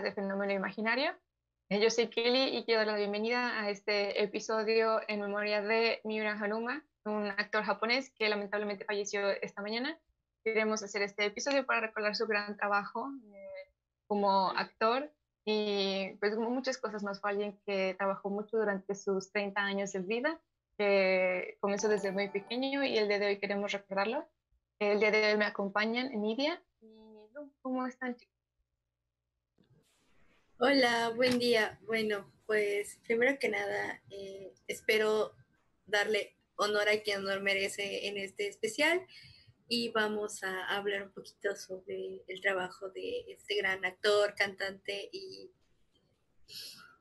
podcast de Fenómeno Imaginario. Eh, yo soy Kelly y quiero dar la bienvenida a este episodio en memoria de Miura Haruma, un actor japonés que lamentablemente falleció esta mañana. Queremos hacer este episodio para recordar su gran trabajo eh, como actor y pues como muchas cosas más fue alguien que trabajó mucho durante sus 30 años de vida, que comenzó desde muy pequeño y el día de hoy queremos recordarlo. El día de hoy me acompañan Nidia y ¿Cómo están, chicos? Hola, buen día. Bueno, pues primero que nada, eh, espero darle honor a quien honor merece en este especial y vamos a hablar un poquito sobre el trabajo de este gran actor, cantante y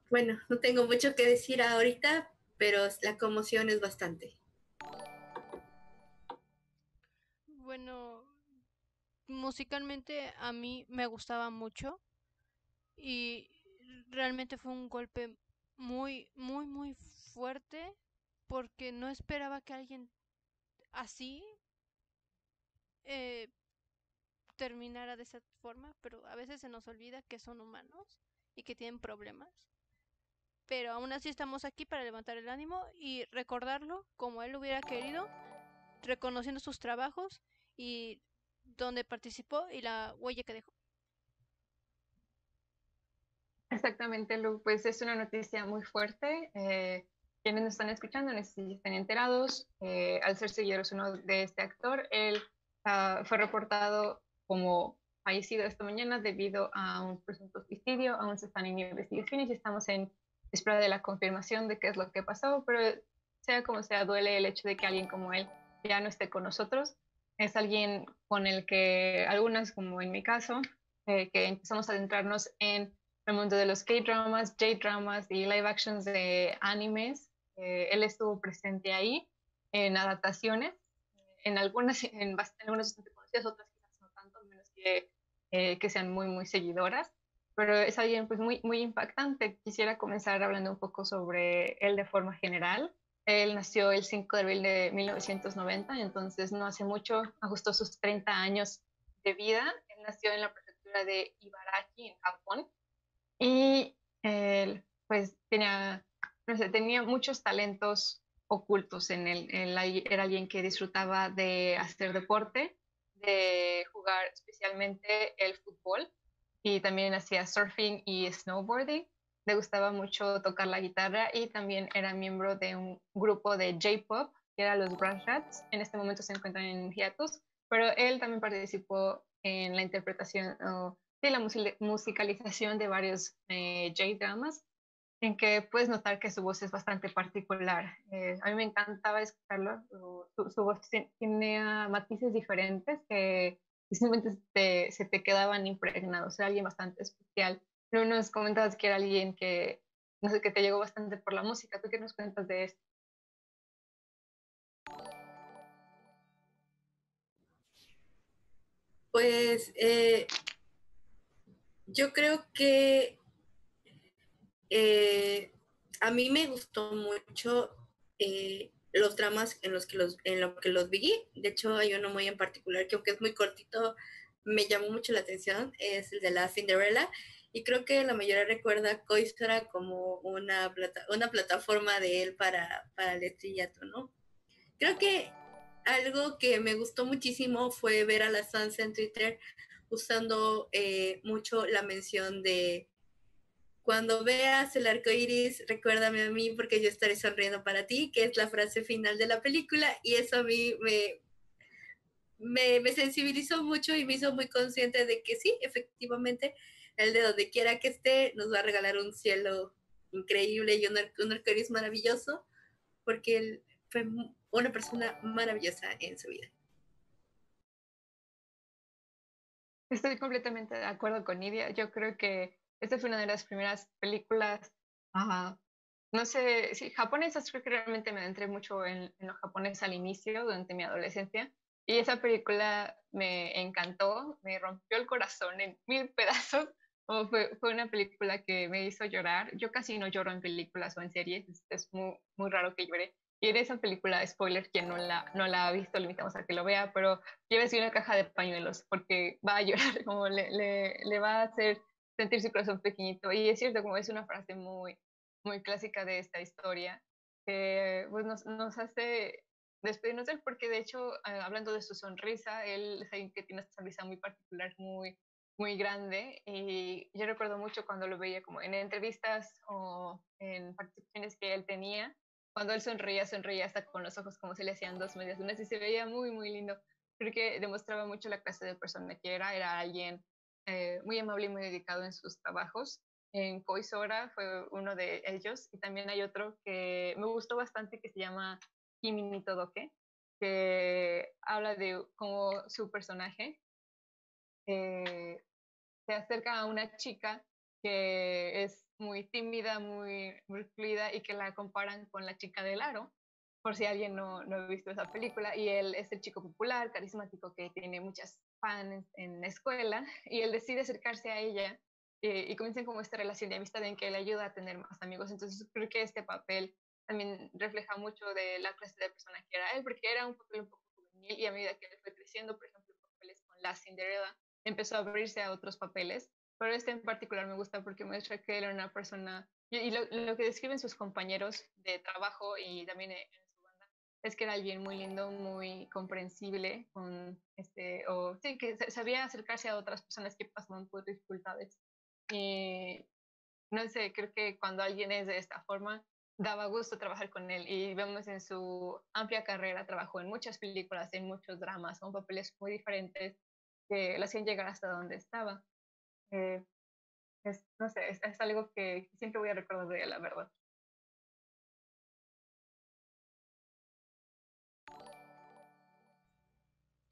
bueno, no tengo mucho que decir ahorita, pero la conmoción es bastante. bueno, musicalmente a mí me gustaba mucho y realmente fue un golpe muy, muy, muy fuerte porque no esperaba que alguien así eh, terminara de esa forma, pero a veces se nos olvida que son humanos y que tienen problemas. Pero aún así estamos aquí para levantar el ánimo y recordarlo como él hubiera querido, reconociendo sus trabajos y dónde participó y la huella que dejó. Exactamente, Lu, pues es una noticia muy fuerte. Eh, quienes nos están escuchando necesitan enterados. Eh, al ser seguidores uno de este actor, él ah, fue reportado como fallecido esta mañana debido a un presunto suicidio. Aún se están en investigaciones y estamos en espera de la confirmación de qué es lo que pasó, pero sea como sea, duele el hecho de que alguien como él ya no esté con nosotros es alguien con el que algunas, como en mi caso, eh, que empezamos a adentrarnos en el mundo de los K-dramas, J-dramas y live actions de animes. Eh, él estuvo presente ahí en adaptaciones, en algunas, en, algunas bastante conocidas, otras quizás no tanto, menos que, eh, que sean muy, muy seguidoras. Pero es alguien pues muy, muy impactante. Quisiera comenzar hablando un poco sobre él de forma general. Él nació el 5 de abril de 1990, entonces no hace mucho, ajustó sus 30 años de vida. Él nació en la prefectura de Ibaraki, en Japón, y él pues tenía, no sé, tenía muchos talentos ocultos en él. él. Era alguien que disfrutaba de hacer deporte, de jugar especialmente el fútbol, y también hacía surfing y snowboarding le gustaba mucho tocar la guitarra y también era miembro de un grupo de J-pop, que era los Brown Rats. En este momento se encuentran en hiatus, pero él también participó en la interpretación de la musicalización de varios eh, J-dramas, en que puedes notar que su voz es bastante particular. Eh, a mí me encantaba escucharlo, su, voz tiene matices diferentes que simplemente se te quedaban impregnados, era alguien bastante especial. No nos comentabas que era alguien que, no sé, que te llegó bastante por la música. ¿Tú qué nos cuentas de esto? Pues eh, yo creo que eh, a mí me gustó mucho eh, los dramas en los que los en lo que los vi. De hecho, hay uno muy en particular que aunque es muy cortito, me llamó mucho la atención, es el de la Cinderella y creo que la mayoría recuerda Coistra como una, plata, una plataforma de él para, para el estrellato, ¿no? Creo que algo que me gustó muchísimo fue ver a la Sansa en Twitter usando eh, mucho la mención de cuando veas el arco iris, recuérdame a mí porque yo estaré sonriendo para ti, que es la frase final de la película, y eso a mí me, me, me sensibilizó mucho y me hizo muy consciente de que sí, efectivamente, él de donde quiera que esté nos va a regalar un cielo increíble y un, un maravilloso, porque él fue una persona maravillosa en su vida. Estoy completamente de acuerdo con Nidia. Yo creo que esta fue una de las primeras películas, no sé, sí, japonesas, creo que realmente me adentré mucho en, en lo al inicio, durante mi adolescencia. Y esa película me encantó, me rompió el corazón en mil pedazos fue, fue, una película que me hizo llorar. Yo casi no lloro en películas o en series, es, muy, muy raro que llore, Y en esa película, spoiler, quien no la, no la ha visto, le invitamos a que lo vea, pero llévese una caja de pañuelos porque va a llorar, como le, le, le va a hacer sentir su corazón pequeñito. Y es cierto, como es una frase muy, muy clásica de esta historia, que pues, nos, nos hace despedirnos de él, porque de hecho, ah, hablando de su sonrisa, él es alguien que tiene una sonrisa muy particular, muy, muy grande. Y yo recuerdo mucho cuando lo veía como en entrevistas o en participaciones que él tenía, cuando él sonreía, sonreía hasta con los ojos como si le hacían dos medias lunas y se veía muy, muy lindo. Creo que demostraba mucho la clase de persona que era, era alguien eh, muy amable y muy dedicado en sus trabajos. En Koisora fue uno de ellos y también hay otro que me gustó bastante que se llama Kimi ni Todoke, que habla de cómo su personaje eh, se acerca a una chica que es muy tímida, muy, muy fluida y que la comparan con la chica del aro, por si alguien no, no ha visto esa película. Y él es el chico popular, carismático, que tiene muchas fans en la escuela y él decide acercarse a ella eh, y comienzan como esta relación de amistad en que le ayuda a tener más amigos. Entonces creo que este papel también refleja mucho de la clase de persona que era él, porque era un papel un poco juvenil y a medida que él fue creciendo, por ejemplo, papeles con la Cinderella, empezó a abrirse a otros papeles pero este en particular me gusta porque muestra que él era una persona, y, lo, lo, que describen sus compañeros de trabajo y también en, su banda, es que era alguien muy lindo, muy comprensible, con este, o sí, que sabía acercarse a otras personas que pasaban por dificultades. Y no sé, creo que cuando alguien es de esta forma, daba gusto trabajar con él y vemos en su amplia carrera, trabajó en muchas películas, en muchos dramas, con papeles muy diferentes que le hacían llegar hasta donde estaba. Eh, es, no sé, es, algo que siempre voy a recordar de ella, la verdad.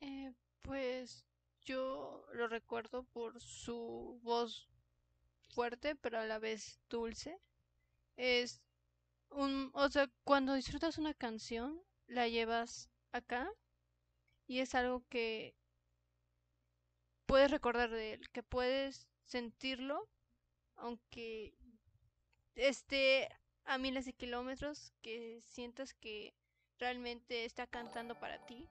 Eh, pues yo lo recuerdo por su voz fuerte, pero a la vez dulce. Es un, o sea, cuando disfrutas una canción, la llevas acá y es algo que puedes recordar de él, que puedes sentirlo, aunque esté a miles de kilómetros, que sientas que realmente está cantando para ti.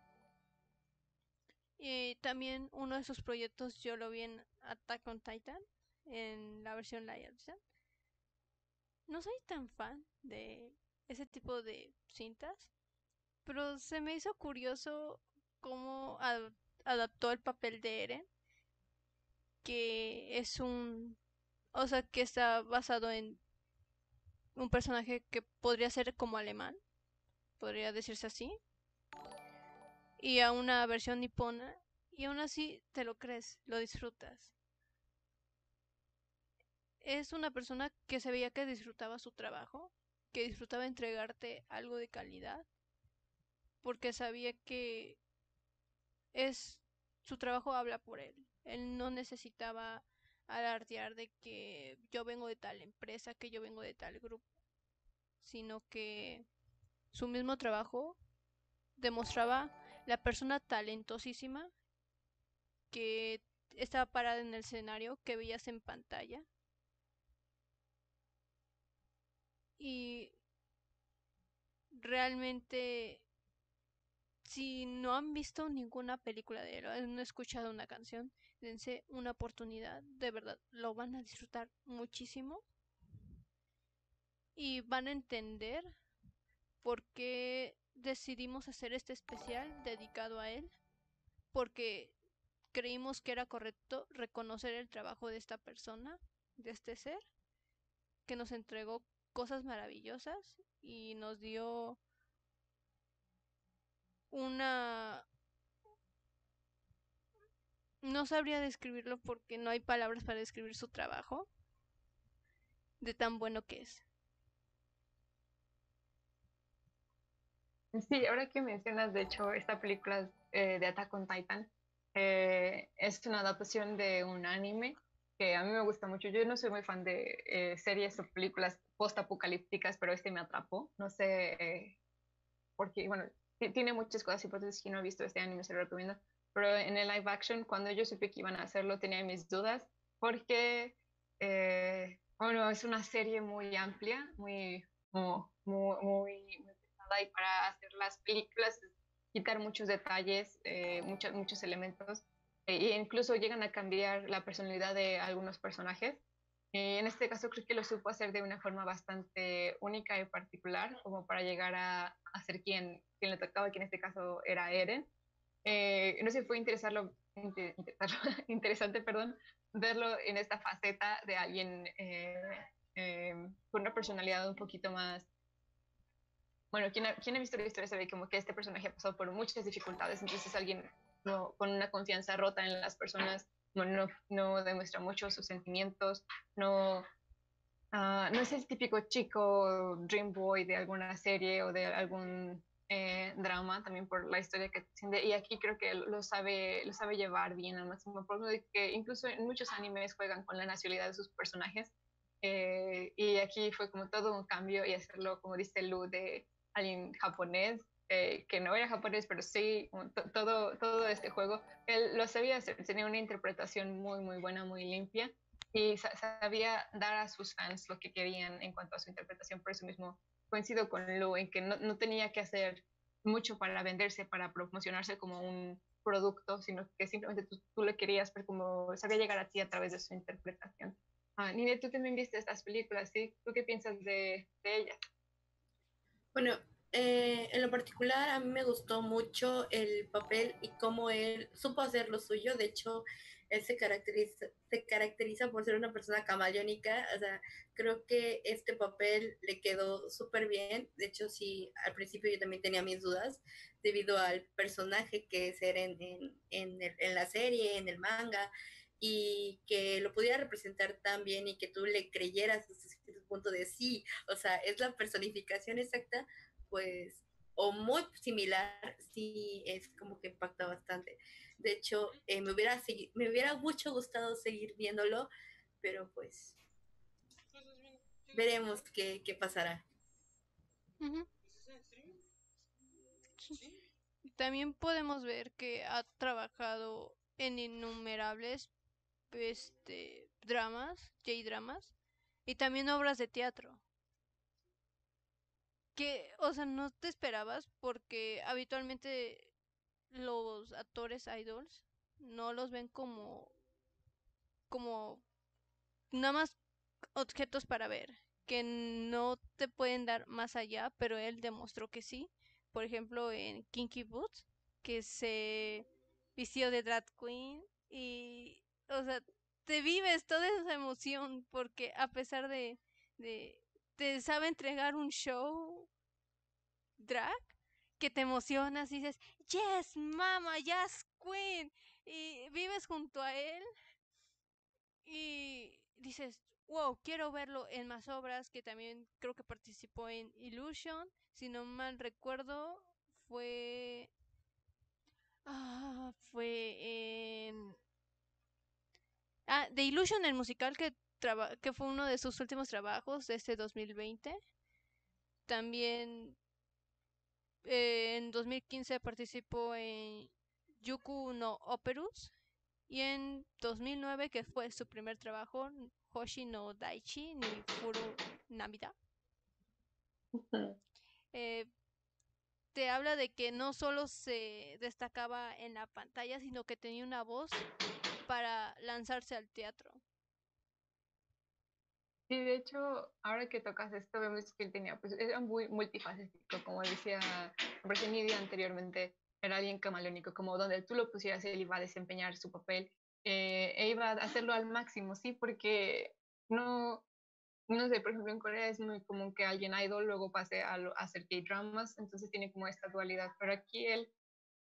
Y también uno de sus proyectos yo lo vi en Attack on Titan, en la versión live. No soy tan fan de ese tipo de cintas, pero se me hizo curioso cómo adaptó el papel de Eren que es un, o sea, que está basado en un personaje que podría ser como alemán, podría decirse así, y a una versión nipona, y aún así te lo crees, lo disfrutas. Es una persona que se veía que disfrutaba su trabajo, que disfrutaba entregarte algo de calidad, porque sabía que es su trabajo habla por él. Él no necesitaba alardear de que yo vengo de tal empresa, que yo vengo de tal grupo, sino que su mismo trabajo demostraba la persona talentosísima que estaba parada en el escenario, que veías en pantalla. Y realmente si no han visto ninguna película de él, no han escuchado una canción, dense una oportunidad, de verdad, lo van a disfrutar muchísimo. Y van a entender por qué decidimos hacer este especial dedicado a él, porque creímos que era correcto reconocer el trabajo de esta persona, de este ser, que nos entregó cosas maravillosas y nos dio una... No sabría describirlo porque no hay palabras para describir su trabajo de tan bueno que es. Sí, ahora que mencionas, de hecho, esta película eh, de Attack on Titan eh, es una adaptación de un anime que a mí me gusta mucho. Yo no soy muy fan de eh, series o películas post-apocalípticas, pero este me atrapó. No sé por qué, bueno, tiene muchas cosas importantes que no he visto este anime, se lo recomiendo. Pero en el live action, cuando yo supe que iban a hacerlo, tenía mis dudas porque, eh, bueno, es una serie muy amplia, muy, muy, muy, forzada y para hacer las películas quitar muchos detalles, eh, muchos, muchos elementos e incluso llegan a cambiar la personalidad de algunos personajes. En este caso creo que lo supo hacer de una forma bastante única y particular, como para llegar a, a ser quien, quien le tocaba, que en este caso era Eren. Eh, no sé, fue interesarlo, interesante perdón, verlo en esta faceta de alguien eh, eh, con una personalidad un poquito más... Bueno, quien ha, quien ha visto la historia sabe como que este personaje ha pasado por muchas dificultades, entonces es alguien con una confianza rota en las personas, no, no demuestra mucho sus sentimientos, no, uh, no es el típico chico dream boy de alguna serie o de algún eh, drama, también por la historia que tiene, y aquí creo que lo sabe, lo sabe llevar bien al máximo, por lo que incluso en muchos animes juegan con la nacionalidad de sus personajes, eh, y aquí fue como todo un cambio y hacerlo, como dice Lu, de alguien japonés, eh, que no era japonés, pero sí, todo, todo este juego, él lo sabía hacer, tenía una interpretación muy, muy buena, muy limpia y sabía dar a sus fans lo que querían en cuanto a su interpretación, por eso mismo coincido con Lu en que no, no tenía que hacer mucho para venderse, para promocionarse como un producto, sino que simplemente tú, tú le querías ver como sabía llegar a ti a través de su interpretación. Ah, Nina, tú también viste estas películas, ¿sí? ¿Tú qué piensas de, de ellas? Bueno, eh, en lo particular, a mí me gustó mucho el papel y cómo él supo hacer lo suyo. De hecho, él se caracteriza, se caracteriza por ser una persona camaleónica. O sea, creo que este papel le quedó súper bien. De hecho, sí, al principio yo también tenía mis dudas debido al personaje que es en, en, en la serie, en el manga, y que lo pudiera representar tan bien y que tú le creyeras hasta cierto punto de sí. O sea, es la personificación exacta pues, o muy similar, sí es como que impacta bastante. De hecho, eh, me, hubiera me hubiera mucho gustado seguir viéndolo, pero pues veremos qué, qué pasará. También podemos ver que ha trabajado en innumerables este, dramas, J-dramas, y también obras de teatro que, o sea, no te esperabas porque habitualmente los actores idols no los ven como como nada más objetos para ver, que no te pueden dar más allá, pero él demostró que sí. Por ejemplo, en Kinky Boots, que se vistió de drag queen y, o sea, te vives toda esa emoción porque a pesar de, de te sabe entregar un show drag que te emocionas y dices, yes, mama, yes, queen. Y vives junto a él y dices, wow, quiero verlo en más obras, que también creo que participó en Illusion, si no mal recuerdo, fue... Ah, fue en... Ah, The Illusion, el musical que que fue uno de sus últimos trabajos de este 2020. También eh, en 2015 participó en Yuku no Operus y en 2009, que fue su primer trabajo, Hoshi no Daichi ni Furu Namida. Eh, te habla de que no solo se destacaba en la pantalla, sino que tenía una voz para lanzarse al teatro. Sí, de hecho, ahora que tocas esto, vemos que él tenía, pues era muy multifacético, como decía Nidia anteriormente, era alguien camaleónico, como donde tú lo pusieras, él iba a desempeñar su papel eh, e iba a hacerlo al máximo, sí, porque no, no sé, por ejemplo, en Corea es muy común que alguien idol luego pase a, a hacer K-dramas, entonces tiene como esta dualidad, pero aquí él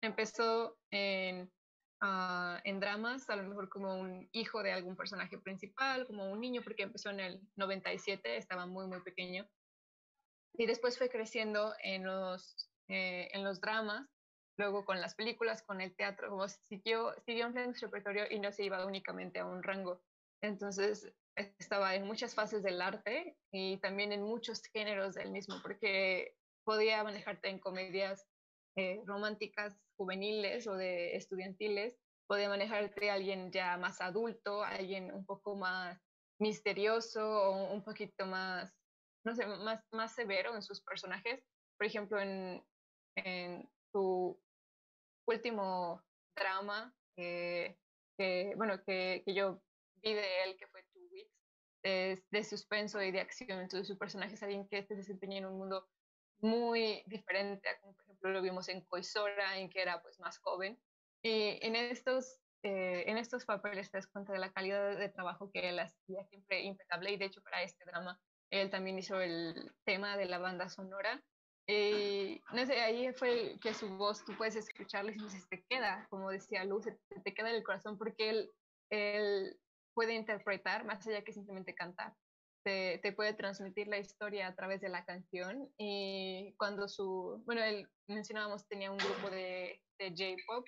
empezó en Ah, en dramas, a lo mejor como un hijo de algún personaje principal, como un niño, porque empezó en el 97, estaba muy, muy pequeño. Y después fue creciendo en los, eh, en los dramas, luego con las películas, con el teatro, como siguió, siguió un repertorio y no se iba únicamente a un rango. Entonces estaba en muchas fases del arte y también en muchos géneros del mismo, porque podía manejarte en comedias eh, románticas juveniles o de estudiantiles, puede manejarte alguien ya más adulto, alguien un poco más misterioso o un poquito más, no sé, más, más severo en sus personajes. por ejemplo, en, en su último drama, que, bueno, que, que, yo vi de él, que fue Two Weeks, es de suspenso y de acción. Entonces su personaje es alguien que se desempeña en un mundo muy diferente a como ejemplo lo vimos en Koisora, en que era pues más joven. Y en estos, eh, en estos papeles te das cuenta de la calidad de trabajo que él hacía, siempre impecable. Y de hecho para este drama él también hizo el tema de la banda sonora. Y no sé, ahí fue que su voz tú puedes escucharla y se te queda, como decía Luz, se te queda en el corazón porque él, él puede interpretar más allá que simplemente cantar te, puede transmitir la historia a través de la canción. Y cuando su, bueno, él mencionábamos, tenía un grupo de, de J-Pop,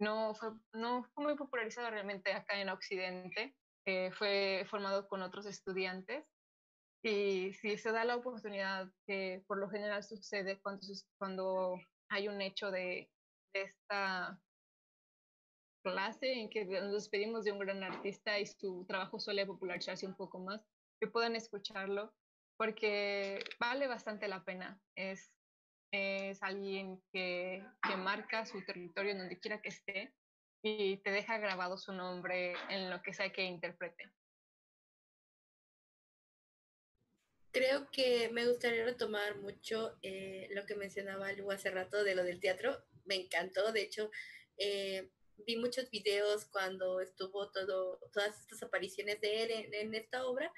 no fue, no fue muy popularizado realmente acá en Occidente, eh, fue formado con otros estudiantes. Y si se da la oportunidad, que por lo general sucede cuando, cuando hay un hecho de, de esta clase en que nos despedimos de un gran artista y su trabajo suele popularizarse un poco más, que puedan escucharlo, porque vale bastante la pena. Es, es alguien que, que marca su territorio en donde quiera que esté y te deja grabado su nombre en lo que sea que interprete. Creo que me gustaría retomar mucho eh, lo que mencionaba Lu hace rato de lo del teatro. Me encantó, de hecho, eh, vi muchos videos cuando estuvo todo, todas estas apariciones de él en, en esta obra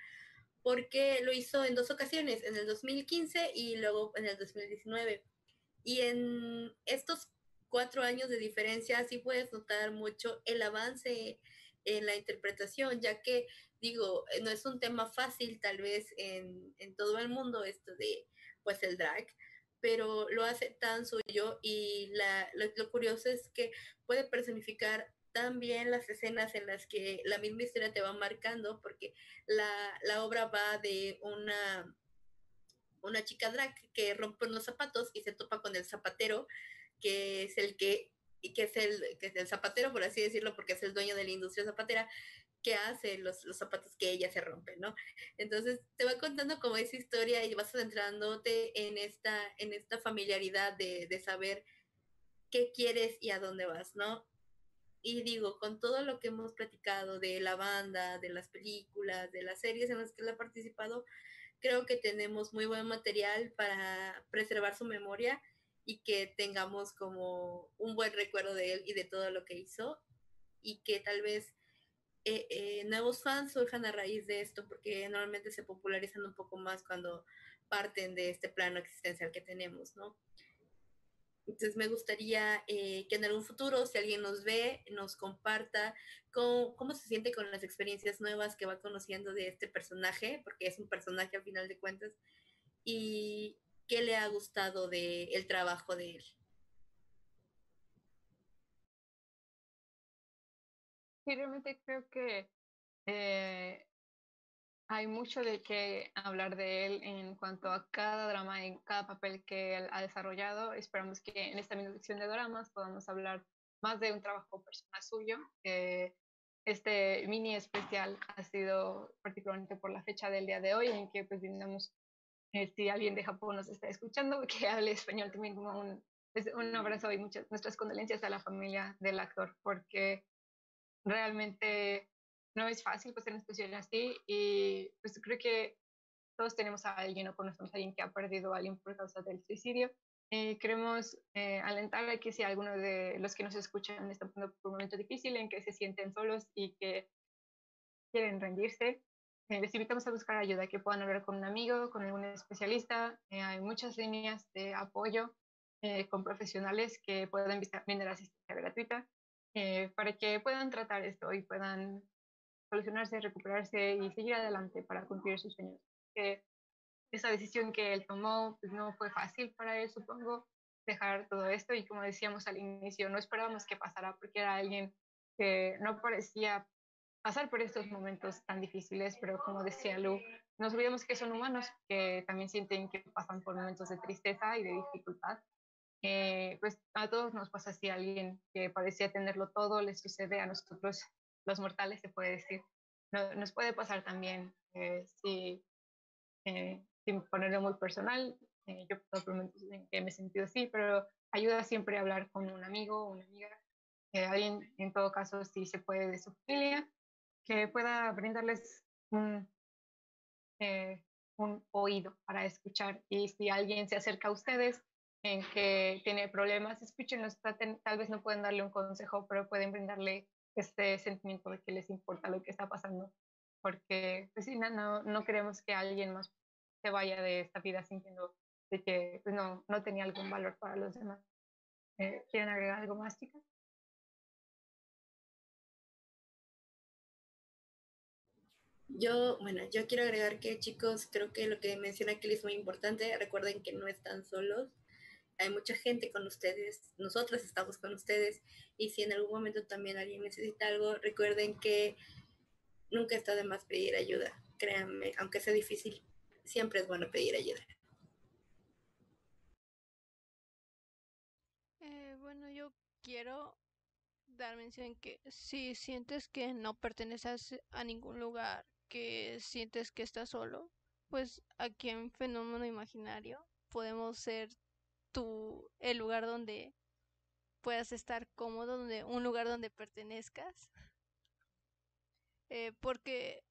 porque lo hizo en dos ocasiones, en el 2015 y luego en el 2019. Y en estos cuatro años de diferencia sí puedes notar mucho el avance en la interpretación, ya que digo, no es un tema fácil tal vez en, en todo el mundo esto de pues el drag, pero lo hace tan suyo y la, lo, lo curioso es que puede personificar también las escenas en las que la misma historia te va marcando, porque la, la obra va de una, una chica drag que rompe unos zapatos y se topa con el zapatero, que es el que, que es el, que es el zapatero, por así decirlo, porque es el dueño de la industria zapatera, que hace los, los, zapatos que ella se rompe, ¿no? Entonces te va contando como esa historia y vas adentrándote en esta, en esta familiaridad de, de saber qué quieres y a dónde vas, ¿no? Y digo, con todo lo que hemos platicado de la banda, de las películas, de las series en las que él ha participado, creo que tenemos muy buen material para preservar su memoria y que tengamos como un buen recuerdo de él y de todo lo que hizo y que tal vez eh, eh, nuevos fans surjan a raíz de esto porque normalmente se popularizan un poco más cuando parten de este plano existencial que tenemos, ¿no? Entonces me gustaría eh, que en algún futuro, si alguien nos ve, nos comparta cómo, se siente con las experiencias nuevas que va conociendo de este personaje, porque es un personaje al final de cuentas, y qué le ha gustado del el trabajo de él. Sí, realmente creo que eh, hay mucho de qué hablar de él en cuanto a cada drama, en cada papel que él ha desarrollado. Esperamos que en esta misma sección de dramas podamos hablar más de un trabajo personal suyo. este mini especial ha sido particularmente por la fecha del día de hoy, en que pues brindamos, eh, si alguien de Japón nos está escuchando, que hable español también como un, un abrazo y muchas nuestras condolencias a la familia del actor, porque realmente no es fácil pues en situaciones así y pues creo que todos tenemos a alguien o conocemos a alguien que ha perdido a alguien por causa del suicidio. Eh, queremos eh, alentar a que si alguno de los que nos escuchan está pasando por un momento difícil en que se sienten solos y que quieren rendirse, eh, les invitamos a buscar ayuda, que puedan hablar con un amigo, con algún especialista. Eh, hay muchas líneas de apoyo eh, con profesionales que pueden brindar asistencia gratuita para que puedan tratar esto y puedan solucionarse, recuperarse y seguir adelante para cumplir sus sueños. Que esa decisión que él tomó pues, no fue fácil para él, supongo, dejar todo esto y como decíamos al inicio, no esperábamos que pasara porque era alguien que no parecía pasar por estos momentos tan difíciles, pero como decía Lu, nos olvidamos que son humanos, que también sienten que pasan por momentos de tristeza y de dificultad. Eh, pues a todos nos pasa así, alguien que parecía tenerlo todo, le sucede a nosotros los mortales, se puede decir. No, nos puede pasar también, eh, si, eh, sin ponerlo muy personal, Eh, yo momentos en que me he sentido así, pero ayuda siempre a hablar con un amigo o una amiga, alguien, en todo caso, si se puede, de su familia, que pueda brindarles un, eh, un oído para escuchar. Y si alguien se acerca a ustedes en que tiene problemas, escúchenlos, tal vez no pueden darle un consejo, pero pueden brindarle este sentimiento de que les importa lo que está pasando, porque pues, no, no queremos que alguien más se vaya de esta vida sintiendo de que pues, no, no tenía algún valor para los demás. Eh, ¿Quieren agregar algo más, chicas? Yo, bueno, yo quiero agregar que chicos, creo que lo que menciona Kelly es muy importante. Recuerden que no están solos. Hay mucha gente con ustedes. Nosotros estamos con ustedes. Y si en algún momento también alguien necesita algo, recuerden que nunca está de más pedir ayuda. Créanme, aunque sea difícil, siempre es bueno pedir ayuda. Eh, bueno, yo quiero dar mención que si sientes que no perteneces a ningún lugar que sientes que estás solo, pues aquí en Fenómeno Imaginario podemos ser tu el lugar donde puedas estar cómodo, donde un lugar donde pertenezcas. Eh, porque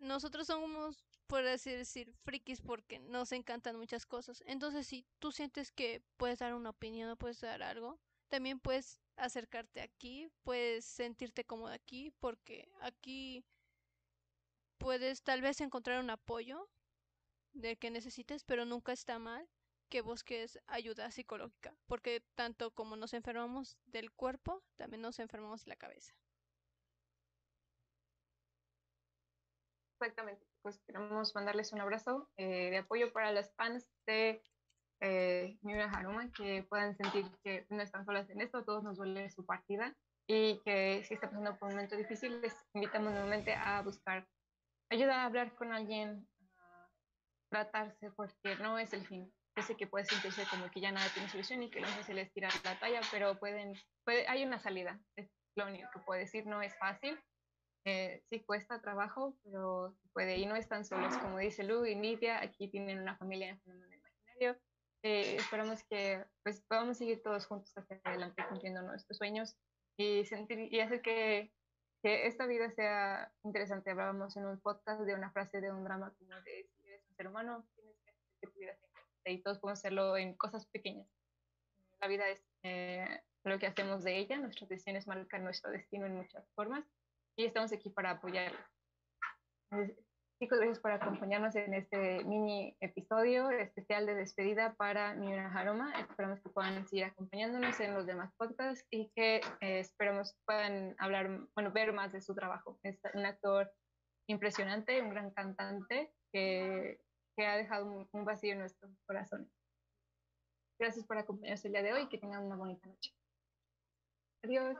nosotros somos, por así decir, frikis porque nos encantan muchas cosas. Entonces, si tú sientes que puedes dar una opinión o puedes dar algo, también puedes acercarte aquí, puedes sentirte cómodo aquí, porque aquí puedes tal vez encontrar un apoyo del que necesites, pero nunca está mal que busques ayuda psicológica, porque tanto como nos enfermamos del cuerpo, también nos enfermamos de la cabeza. Exactamente, pues queremos mandarles un abrazo eh, de apoyo para las fans de eh, Miura Haruma, que puedan sentir que no están solas en esto, todos nos duele su partida y que si está pasando por un momento difícil, les invitamos nuevamente a buscar ayuda a hablar con alguien, a tratarse, porque no es el fin. Sé que puede sentirse como que ya nada tiene solución y que no se les tira la talla, pero pueden, puede, hay una salida. Es lo único que puedo decir, no es fácil. Eh, sí cuesta trabajo, pero puede. Y no están solos, como dice Lu y Nidia, aquí tienen una familia en el imaginario. Eh, esperamos que pues, podamos seguir todos juntos hacia adelante cumpliendo nuestros sueños y, sentir, y hacer que que esta vida sea interesante. Hablábamos en un podcast de una frase de un drama como de si eres un ser humano, tienes que hacer que tu vida sea y todos podemos hacerlo en cosas pequeñas. La vida es eh, lo que hacemos de ella, nuestras decisiones marcan nuestro destino en muchas formas y estamos aquí para apoyarla. Chicos, gracias por acompañarnos en este mini episodio especial de despedida para Miura Haroma. Esperamos que puedan seguir acompañándonos en los demás podcasts y que eh, esperamos puedan hablar, bueno, ver más de su trabajo. Es un actor impresionante, un gran cantante que, que ha dejado un, vacío en nuestros corazones. Gracias por acompañarnos el día de hoy y que tengan una bonita noche. Adiós.